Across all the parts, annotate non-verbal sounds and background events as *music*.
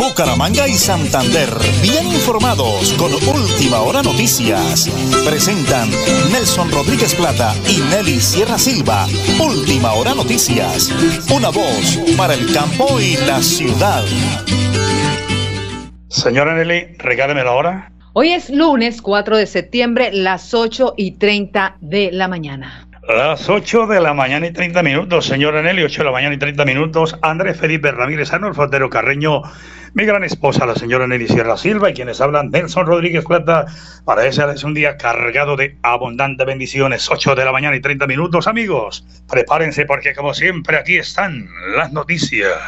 Bucaramanga y Santander, bien informados con Última Hora Noticias. Presentan Nelson Rodríguez Plata y Nelly Sierra Silva. Última Hora Noticias. Una voz para el campo y la ciudad. Señora Nelly, regáleme la hora. Hoy es lunes 4 de septiembre, las 8 y 30 de la mañana. Las 8 de la mañana y 30 minutos, señora Nelly, 8 de la mañana y 30 minutos. Andrés Felipe Ramírez Arnolfo Frontero Carreño mi gran esposa, la señora Nelly Sierra Silva, y quienes hablan Nelson Rodríguez Plata. Para ese es un día cargado de abundantes bendiciones. 8 de la mañana y 30 minutos, amigos. Prepárense porque, como siempre, aquí están las noticias.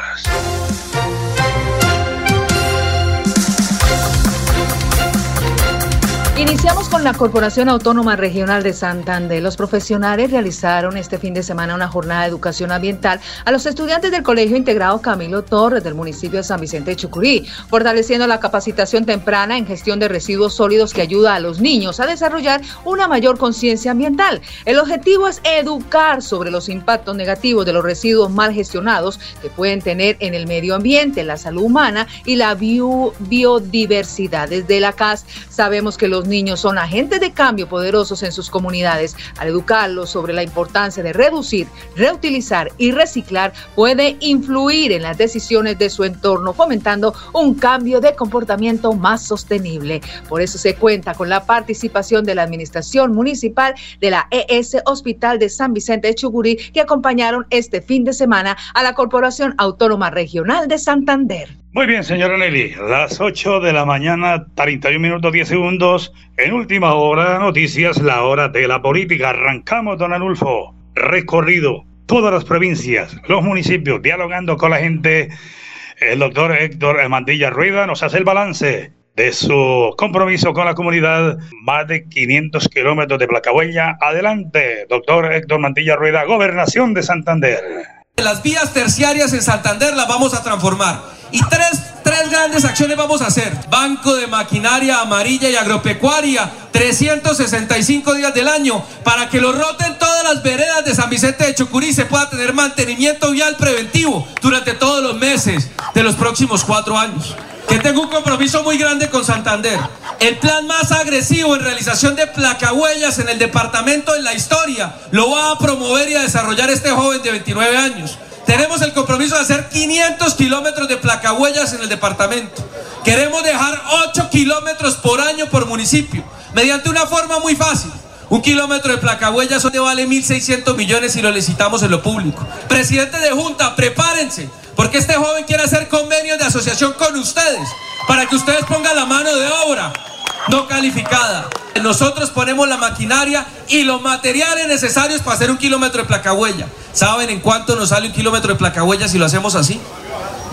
Iniciamos con la Corporación Autónoma Regional de Santander. Los profesionales realizaron este fin de semana una jornada de educación ambiental a los estudiantes del Colegio Integrado Camilo Torres del municipio de San Vicente de Chucurí, fortaleciendo la capacitación temprana en gestión de residuos sólidos que ayuda a los niños a desarrollar una mayor conciencia ambiental. El objetivo es educar sobre los impactos negativos de los residuos mal gestionados que pueden tener en el medio ambiente, la salud humana y la biodiversidad. Desde la CAS sabemos que los niños son agentes de cambio poderosos en sus comunidades. Al educarlos sobre la importancia de reducir, reutilizar y reciclar, puede influir en las decisiones de su entorno, fomentando un cambio de comportamiento más sostenible. Por eso se cuenta con la participación de la Administración Municipal de la ES Hospital de San Vicente de Chugurí, que acompañaron este fin de semana a la Corporación Autónoma Regional de Santander. Muy bien, señora Nelly, las 8 de la mañana, 31 minutos 10 segundos. En última hora, noticias, la hora de la política. Arrancamos, don Anulfo. Recorrido, todas las provincias, los municipios, dialogando con la gente. El doctor Héctor Mantilla Rueda nos hace el balance de su compromiso con la comunidad. Más de 500 kilómetros de Placahuella. Adelante, doctor Héctor Mantilla Rueda, Gobernación de Santander. Las vías terciarias en Santander las vamos a transformar y tres, tres grandes acciones vamos a hacer. Banco de maquinaria amarilla y agropecuaria, 365 días del año, para que lo roten todas las veredas de San Vicente de Chucurí se pueda tener mantenimiento vial preventivo durante todos los meses de los próximos cuatro años que tengo un compromiso muy grande con Santander. El plan más agresivo en realización de placahuellas en el departamento en la historia lo va a promover y a desarrollar este joven de 29 años. Tenemos el compromiso de hacer 500 kilómetros de placahuellas en el departamento. Queremos dejar 8 kilómetros por año por municipio, mediante una forma muy fácil. Un kilómetro de placahuellas donde vale 1.600 millones y lo licitamos en lo público. Presidente de Junta, prepárense, porque este joven quiere hacer convenios de asociación con ustedes, para que ustedes pongan la mano de obra no calificada. Nosotros ponemos la maquinaria y los materiales necesarios para hacer un kilómetro de placahuella. ¿Saben en cuánto nos sale un kilómetro de placahuella si lo hacemos así?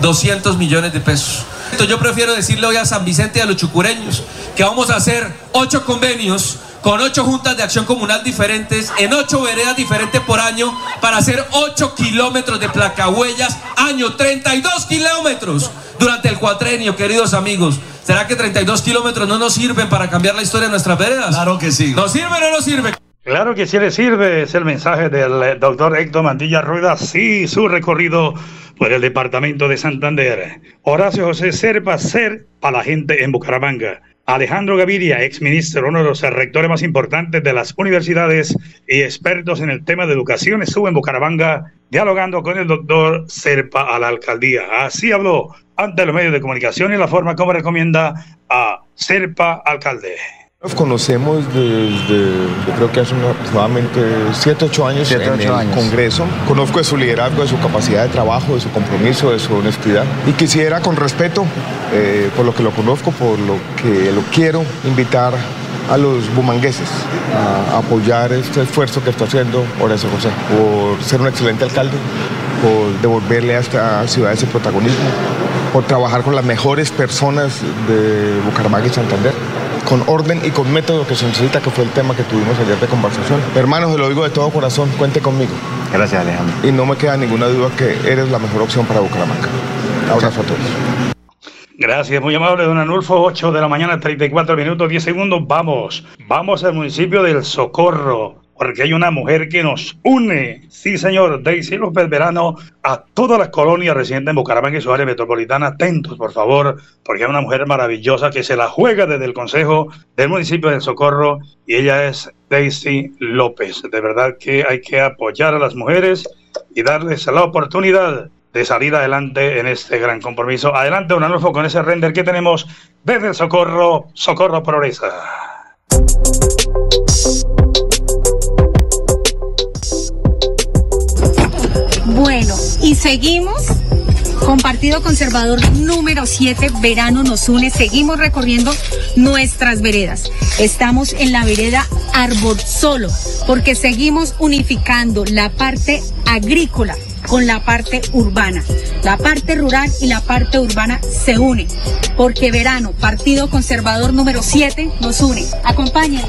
200 millones de pesos. Entonces yo prefiero decirle hoy a San Vicente y a los chucureños que vamos a hacer ocho convenios con ocho juntas de acción comunal diferentes, en ocho veredas diferentes por año, para hacer ocho kilómetros de placahuellas, año 32 kilómetros durante el cuatrenio, queridos amigos. ¿Será que 32 kilómetros no nos sirven para cambiar la historia de nuestras veredas? Claro que sí. ¿Nos sirve o no nos sirve? Claro que sí le sirve, es el mensaje del eh, doctor Héctor Mantilla Rueda, sí, su recorrido por el departamento de Santander. Horacio José Serpa, ser para la gente en Bucaramanga. Alejandro Gaviria, ex ministro, uno de los rectores más importantes de las universidades y expertos en el tema de educación, estuvo en Bucaramanga dialogando con el doctor Serpa a la alcaldía. Así habló ante los medios de comunicación y la forma como recomienda a Serpa alcalde. Nos conocemos desde, yo creo que hace aproximadamente 7, 8 años en el Congreso. Conozco de su liderazgo, de su capacidad de trabajo, de su compromiso, de su honestidad. Y quisiera, con respeto, eh, por lo que lo conozco, por lo que lo quiero, invitar a los bumangueses a apoyar este esfuerzo que está haciendo Horacio José, por ser un excelente alcalde, por devolverle a esta ciudad ese protagonismo, por trabajar con las mejores personas de Bucaramanga y Santander con orden y con método que se necesita, que fue el tema que tuvimos ayer de conversación. Hermanos, se lo digo de todo corazón, cuente conmigo. Gracias, Alejandro. Y no me queda ninguna duda que eres la mejor opción para Bucaramanga. Abrazo a todos. Gracias, muy amable, don Anulfo. 8 de la mañana, 34 minutos, 10 segundos. Vamos, vamos al municipio del Socorro. Porque hay una mujer que nos une, sí señor, Daisy López Verano, a todas las colonias residentes en Bucaramanga y su área metropolitana. Atentos, por favor, porque hay una mujer maravillosa que se la juega desde el Consejo del municipio de Socorro y ella es Daisy López. De verdad que hay que apoyar a las mujeres y darles la oportunidad de salir adelante en este gran compromiso. Adelante, Unanolfo, con ese render que tenemos desde el Socorro, Socorro Progresa. Bueno, y seguimos con Partido Conservador número 7, Verano nos une, seguimos recorriendo nuestras veredas. Estamos en la vereda Solo, porque seguimos unificando la parte agrícola con la parte urbana. La parte rural y la parte urbana se unen, porque Verano, Partido Conservador número 7, nos une. Acompáñenme.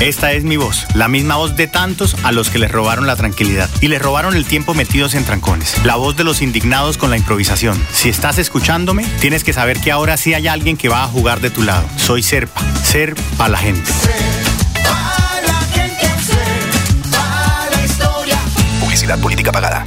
Esta es mi voz, la misma voz de tantos a los que les robaron la tranquilidad y les robaron el tiempo metidos en trancones. La voz de los indignados con la improvisación. Si estás escuchándome, tienes que saber que ahora sí hay alguien que va a jugar de tu lado. Soy Serpa, ser para la gente. Publicidad política pagada.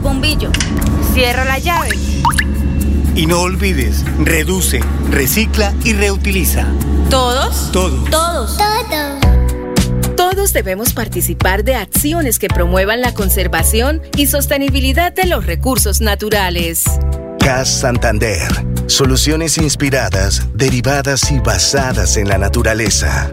el bombillo, cierra la llave. Y no olvides, reduce, recicla y reutiliza. ¿Todos? Todos. Todos. Todos. Todos debemos participar de acciones que promuevan la conservación y sostenibilidad de los recursos naturales. CAS Santander. Soluciones inspiradas, derivadas y basadas en la naturaleza.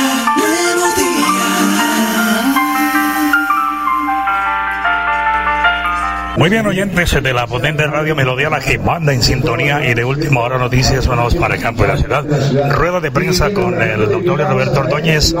Muy bien, oyentes de la potente radio Melodía, la que manda en sintonía y de última hora noticias, vamos para el campo de la ciudad. Rueda de prensa con el doctor Roberto Ordóñez,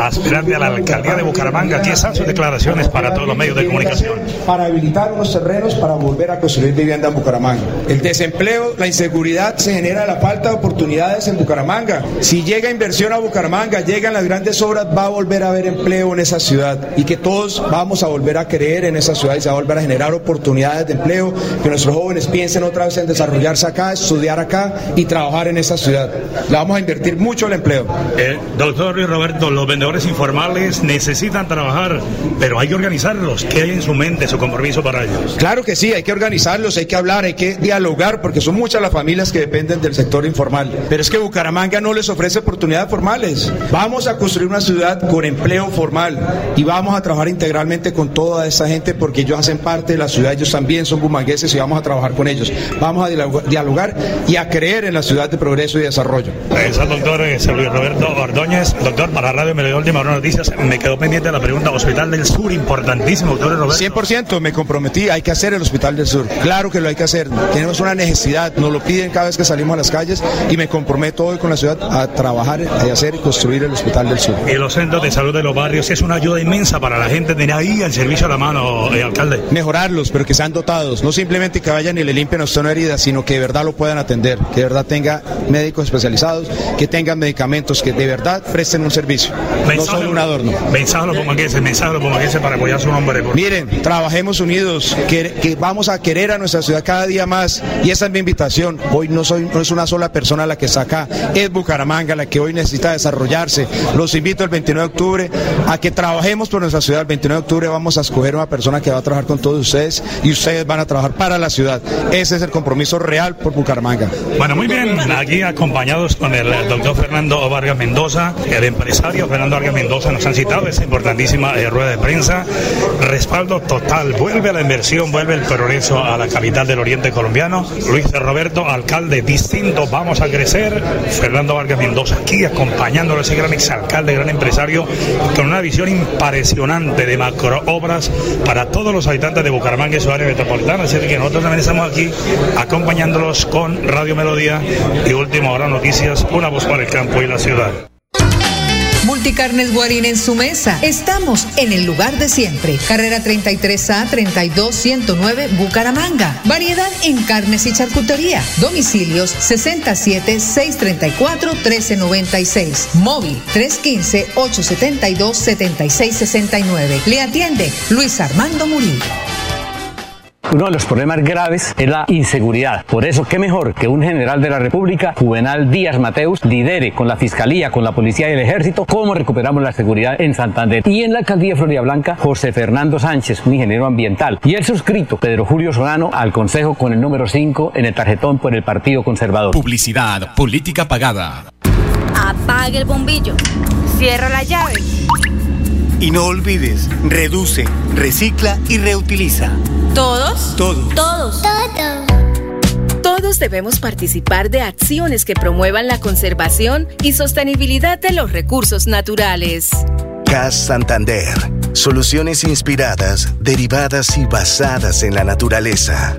aspirante a la alcaldía de Bucaramanga. Aquí están sus declaraciones para todos los medios de comunicación. Para habilitar unos terrenos para volver a construir vivienda en Bucaramanga. El desempleo, la inseguridad se genera la falta de oportunidades en Bucaramanga. Si llega inversión a Bucaramanga, llegan las grandes obras, va a volver a haber empleo en esa ciudad y que todos vamos a volver a creer en esa ciudad y se va a volver a generar oportunidades oportunidades de empleo, que nuestros jóvenes piensen otra vez en desarrollarse acá, estudiar acá y trabajar en esta ciudad. Le vamos a invertir mucho el empleo. Eh, doctor Luis Roberto, los vendedores informales necesitan trabajar, pero hay que organizarlos. ¿Qué hay en su mente, su compromiso para ellos? Claro que sí, hay que organizarlos, hay que hablar, hay que dialogar, porque son muchas las familias que dependen del sector informal. Pero es que Bucaramanga no les ofrece oportunidades formales. Vamos a construir una ciudad con empleo formal y vamos a trabajar integralmente con toda esa gente porque ellos hacen parte de la ciudad ellos también son bumangueses y vamos a trabajar con ellos. Vamos a dialogar y a creer en la ciudad de progreso y desarrollo. Es el doctor eh, Luis Roberto Ordóñez. Doctor, para Radio Me dio última hora noticias, me quedó pendiente la pregunta Hospital del Sur, importantísimo, doctor Roberto. 100% me comprometí, hay que hacer el Hospital del Sur. Claro que lo hay que hacer. Tenemos una necesidad, nos lo piden cada vez que salimos a las calles y me comprometo hoy con la ciudad a trabajar y hacer y construir el Hospital del Sur. Y los centros de salud de los barrios es una ayuda inmensa para la gente tener ahí el servicio a la mano, eh, alcalde. Mejorarlos, pero que sean dotados, no simplemente que vayan y le limpien a usted una herida, sino que de verdad lo puedan atender, que de verdad tenga médicos especializados, que tengan medicamentos, que de verdad presten un servicio, no solo un adorno. Mensaje a los pomaqueses, mensaje a los pomaqueses para apoyar su nombre. Por... Miren, trabajemos unidos, que, que, vamos a querer a nuestra ciudad cada día más y esa es mi invitación. Hoy no, soy, no es una sola persona la que está acá, es Bucaramanga la que hoy necesita desarrollarse. Los invito el 29 de octubre a que trabajemos por nuestra ciudad. El 29 de octubre vamos a escoger una persona que va a trabajar con todos ustedes y ustedes van a trabajar para la ciudad. Ese es el compromiso real por Bucaramanga. Bueno, muy bien, aquí acompañados con el doctor Fernando Vargas Mendoza, el empresario Fernando Vargas Mendoza nos han citado esa importantísima eh, rueda de prensa. Respaldo total, vuelve a la inversión, vuelve el progreso a la capital del oriente colombiano. Luis Roberto, alcalde distinto, vamos a crecer. Fernando Vargas Mendoza aquí acompañándolo, ese gran exalcalde, gran empresario, con una visión impresionante de macro obras para todos los habitantes de Bucaramanga y su metropolitana. Así que nosotros también estamos aquí acompañándolos con Radio Melodía y Última Hora Noticias, una voz para el campo y la ciudad. Multicarnes Guarín en su mesa. Estamos en el lugar de siempre. Carrera 33A 32109 Bucaramanga. Variedad en carnes y charcutería. Domicilios 67 634 1396. Móvil 315 872 7669. Le atiende Luis Armando Murillo. Uno de los problemas graves es la inseguridad. Por eso, qué mejor que un general de la República, Juvenal Díaz Mateus, lidere con la Fiscalía, con la Policía y el Ejército cómo recuperamos la seguridad en Santander. Y en la Alcaldía de Florida Blanca, José Fernando Sánchez, un ingeniero ambiental. Y el suscrito, Pedro Julio Solano, al Consejo con el número 5 en el tarjetón por el Partido Conservador. Publicidad, política pagada. Apague el bombillo. Cierra la llave. Y no olvides, reduce, recicla y reutiliza. ¿Todos? Todos. Todos. Todos. Todos debemos participar de acciones que promuevan la conservación y sostenibilidad de los recursos naturales. CAS Santander. Soluciones inspiradas, derivadas y basadas en la naturaleza.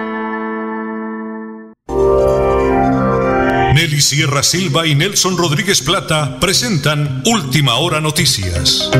Nelly Sierra Silva y Nelson Rodríguez Plata presentan Última Hora Noticias.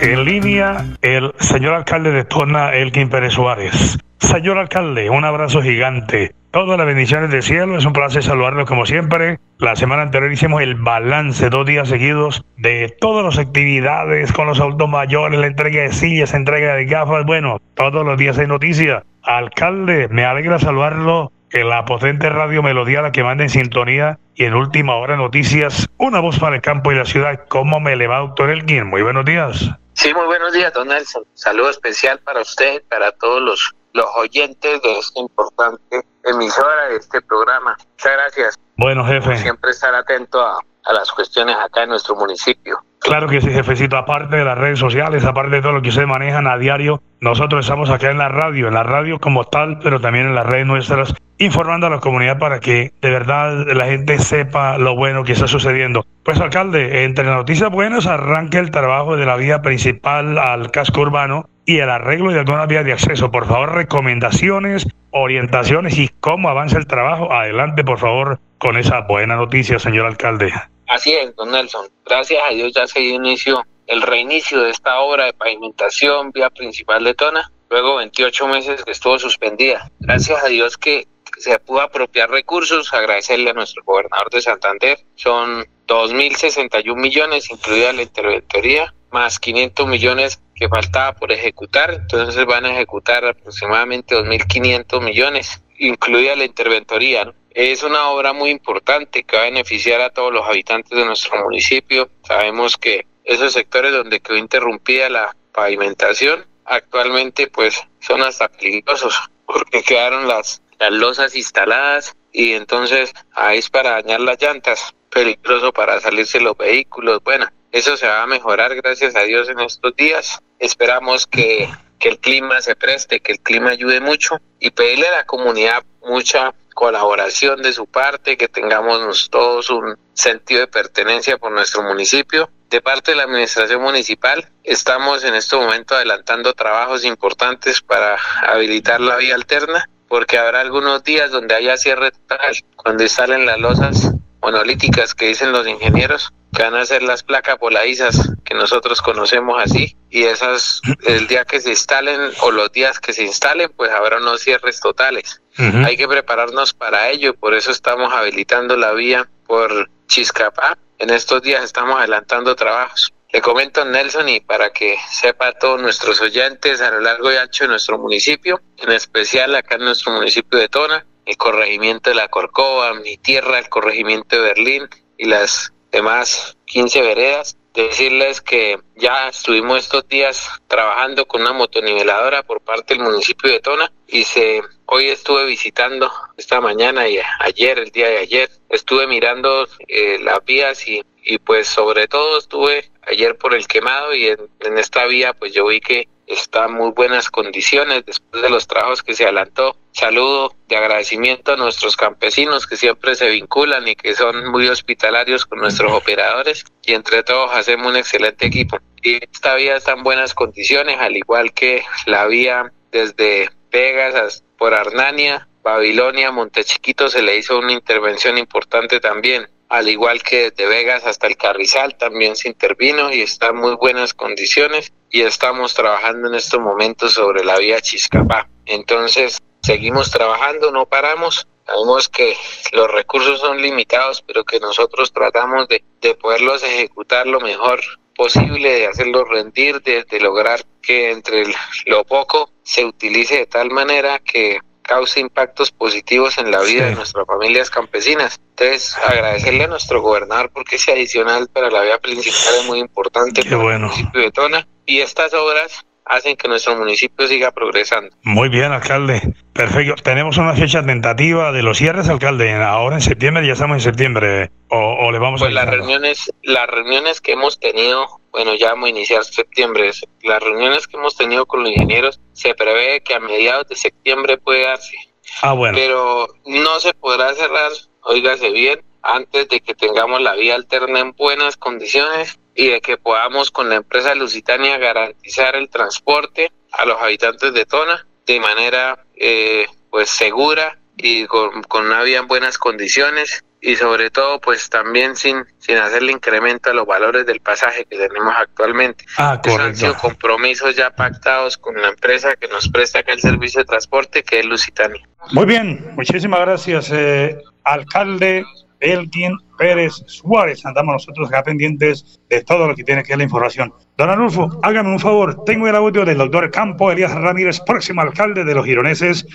En línea, el señor alcalde de Tona, Elkin Pérez Suárez. Señor alcalde, un abrazo gigante. Todas las bendiciones del cielo, es un placer saludarlo como siempre. La semana anterior hicimos el balance, dos días seguidos, de todas las actividades con los adultos mayores, la entrega de sillas, entrega de gafas. Bueno, todos los días hay noticias. Alcalde, me alegra saludarlo en la potente radio Melodía, la que manda en sintonía y en última hora noticias, una voz para el campo y la ciudad. ¿Cómo me le va, doctor Elkin? Muy buenos días. Sí, muy buenos días, don Nelson. Saludo especial para usted, para todos los, los oyentes de esta importante emisora de este programa. Muchas gracias. Bueno, jefe. Por siempre estar atento a, a las cuestiones acá en nuestro municipio. Claro que sí, jefecito. Aparte de las redes sociales, aparte de todo lo que ustedes manejan a diario, nosotros estamos acá en la radio, en la radio como tal, pero también en las redes nuestras, informando a la comunidad para que de verdad la gente sepa lo bueno que está sucediendo. Pues, alcalde, entre las noticias buenas arranca el trabajo de la vía principal al casco urbano y el arreglo de algunas vías de acceso. Por favor, recomendaciones, orientaciones y cómo avanza el trabajo. Adelante, por favor, con esa buena noticia, señor alcalde. Así es, don Nelson. Gracias a Dios ya se inició el reinicio de esta obra de pavimentación, vía principal de Tona, luego 28 meses que estuvo suspendida. Gracias a Dios que se pudo apropiar recursos, agradecerle a nuestro gobernador de Santander. Son 2.061 millones, incluida la interventoría, más 500 millones que faltaba por ejecutar, entonces van a ejecutar aproximadamente 2.500 millones, incluida la interventoría. Es una obra muy importante que va a beneficiar a todos los habitantes de nuestro municipio. Sabemos que esos sectores donde quedó interrumpida la pavimentación actualmente pues son hasta peligrosos porque quedaron las, las losas instaladas y entonces ahí es para dañar las llantas, peligroso para salirse los vehículos. Bueno, eso se va a mejorar gracias a Dios en estos días. Esperamos que, que el clima se preste, que el clima ayude mucho y pedirle a la comunidad mucha colaboración de su parte, que tengamos todos un sentido de pertenencia por nuestro municipio. De parte de la administración municipal, estamos en este momento adelantando trabajos importantes para habilitar la vía alterna, porque habrá algunos días donde haya cierre total, cuando instalen las losas monolíticas que dicen los ingenieros, que van a ser las placas voladizas que nosotros conocemos así, y esas, el día que se instalen o los días que se instalen, pues habrá unos cierres totales. Hay que prepararnos para ello, por eso estamos habilitando la vía por Chiscapá. En estos días estamos adelantando trabajos. Le comento Nelson y para que sepa todos nuestros oyentes a lo largo y ancho de nuestro municipio, en especial acá en nuestro municipio de Tona, el corregimiento de la Corcova, mi tierra, el corregimiento de Berlín y las demás 15 veredas, decirles que ya estuvimos estos días trabajando con una motoniveladora por parte del municipio de Tona y se hoy estuve visitando esta mañana y ayer, el día de ayer, estuve mirando eh, las vías y, y pues sobre todo estuve ayer por el quemado y en, en esta vía pues yo vi que está en muy buenas condiciones después de los trabajos que se adelantó. Saludo de agradecimiento a nuestros campesinos que siempre se vinculan y que son muy hospitalarios con nuestros *laughs* operadores y entre todos hacemos un excelente equipo. Y esta vía está en buenas condiciones, al igual que la vía desde Vegas por Arnania, Babilonia, Montechiquito se le hizo una intervención importante también al igual que desde Vegas hasta el Carrizal también se intervino y está en muy buenas condiciones y estamos trabajando en estos momentos sobre la vía Chiscapá. Entonces, seguimos trabajando, no paramos. Sabemos que los recursos son limitados, pero que nosotros tratamos de, de poderlos ejecutar lo mejor posible, de hacerlos rendir, de, de lograr que entre lo poco se utilice de tal manera que cause impactos positivos en la vida de nuestras familias campesinas. Entonces, agradecerle a nuestro gobernador porque ese adicional para la vía principal es muy importante Qué bueno. el municipio de Tona. Y estas obras hacen que nuestro municipio siga progresando. Muy bien, alcalde. Perfecto. Tenemos una fecha tentativa de los cierres, alcalde. Ahora en septiembre, ya estamos en septiembre. O, o le vamos Pues a las reuniones, las reuniones que hemos tenido, bueno, ya vamos a iniciar septiembre. Las reuniones que hemos tenido con los ingenieros, se prevé que a mediados de septiembre puede darse. Ah, bueno. Pero no se podrá cerrar, óigase bien, antes de que tengamos la vía alterna en buenas condiciones y de que podamos con la empresa Lusitania garantizar el transporte a los habitantes de Tona de manera eh, pues segura y con, con una vía en buenas condiciones y sobre todo pues también sin, sin hacerle incremento a los valores del pasaje que tenemos actualmente. Ah, Esos han sido compromisos ya pactados con la empresa que nos presta acá el servicio de transporte que es Lusitania. Muy bien, muchísimas gracias, eh, alcalde Elgin Pérez Suárez. Andamos nosotros acá pendientes de todo lo que tiene que ver la información. Don Arnulfo, hágame un favor. Tengo el audio del doctor Campo Elías Ramírez, próximo alcalde de los gironeses,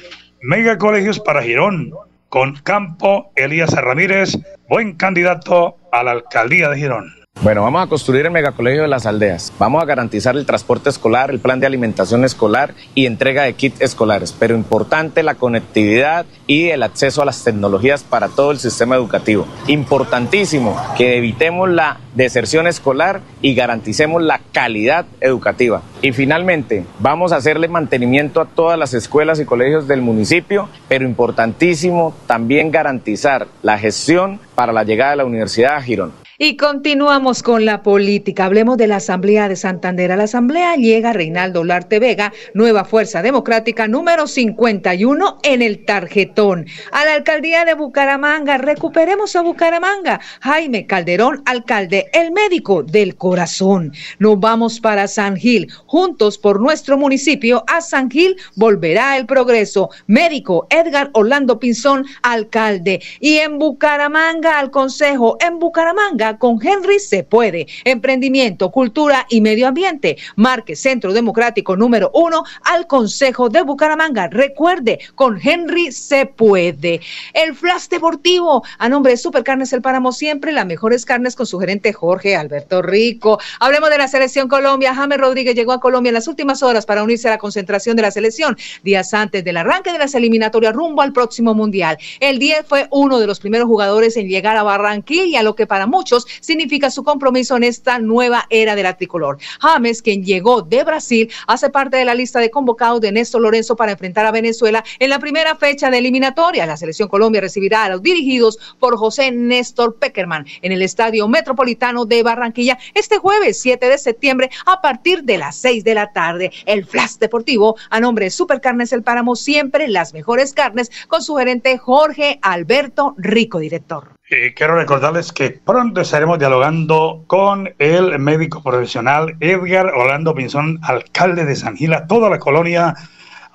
Mega Colegios para Girón, con Campo Elías Ramírez, buen candidato a la alcaldía de Girón. Bueno, vamos a construir el megacolegio de las aldeas. Vamos a garantizar el transporte escolar, el plan de alimentación escolar y entrega de kits escolares. Pero importante la conectividad y el acceso a las tecnologías para todo el sistema educativo. Importantísimo que evitemos la deserción escolar y garanticemos la calidad educativa. Y finalmente, vamos a hacerle mantenimiento a todas las escuelas y colegios del municipio, pero importantísimo también garantizar la gestión para la llegada de la Universidad a Girón. Y continuamos con la política. Hablemos de la Asamblea de Santander. A la Asamblea llega Reinaldo Larte Vega, Nueva Fuerza Democrática número 51 en el tarjetón. A la alcaldía de Bucaramanga, recuperemos a Bucaramanga. Jaime Calderón, alcalde, el médico del corazón. Nos vamos para San Gil. Juntos por nuestro municipio, a San Gil volverá el progreso. Médico Edgar Orlando Pinzón, alcalde. Y en Bucaramanga, al consejo, en Bucaramanga con Henry se puede. Emprendimiento, cultura y medio ambiente. Marque Centro Democrático número uno al Consejo de Bucaramanga. Recuerde, con Henry se puede. El Flash Deportivo, a nombre de Supercarnes El Páramo, siempre las mejores carnes con su gerente Jorge Alberto Rico. Hablemos de la selección Colombia. James Rodríguez llegó a Colombia en las últimas horas para unirse a la concentración de la selección, días antes del arranque de las eliminatorias rumbo al próximo Mundial. El 10 fue uno de los primeros jugadores en llegar a Barranquilla, lo que para muchos significa su compromiso en esta nueva era de la tricolor. James, quien llegó de Brasil, hace parte de la lista de convocados de Néstor Lorenzo para enfrentar a Venezuela en la primera fecha de eliminatoria. La selección Colombia recibirá a los dirigidos por José Néstor Peckerman en el Estadio Metropolitano de Barranquilla este jueves 7 de septiembre a partir de las 6 de la tarde. El Flash Deportivo a nombre de Supercarnes El Páramo, siempre las mejores carnes con su gerente Jorge Alberto Rico, director. Eh, quiero recordarles que pronto estaremos dialogando con el médico profesional Edgar Orlando Pinzón, alcalde de San Gil, a toda la colonia,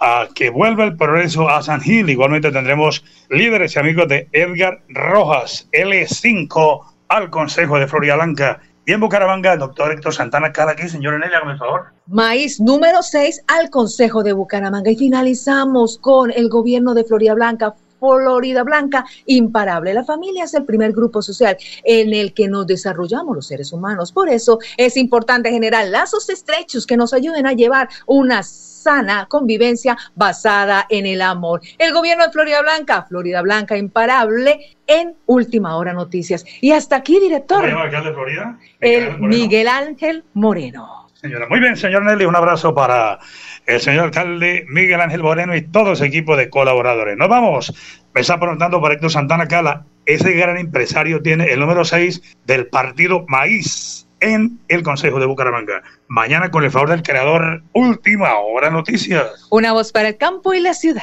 a que vuelva el progreso a San Gil. Igualmente tendremos líderes y amigos de Edgar Rojas, L5, al Consejo de Florida Blanca. Y en Bucaramanga, el doctor Héctor Santana cada aquí. Señor Enelia, por favor. Maíz número 6 al Consejo de Bucaramanga. Y finalizamos con el gobierno de Florida Blanca Florida Blanca, imparable. La familia es el primer grupo social en el que nos desarrollamos los seres humanos. Por eso es importante generar lazos estrechos que nos ayuden a llevar una sana convivencia basada en el amor. El gobierno de Florida Blanca, Florida Blanca imparable en Última Hora Noticias. Y hasta aquí, director. ¿El de Florida? El Miguel Ángel Moreno. Señora, muy bien, señor Nelly, un abrazo para el señor alcalde Miguel Ángel Moreno y todo su equipo de colaboradores. Nos vamos. Me está preguntando por Héctor Santana Cala. Ese gran empresario tiene el número 6 del partido Maíz en el Consejo de Bucaramanga. Mañana, con el favor del creador, Última Hora Noticias. Una voz para el campo y la ciudad.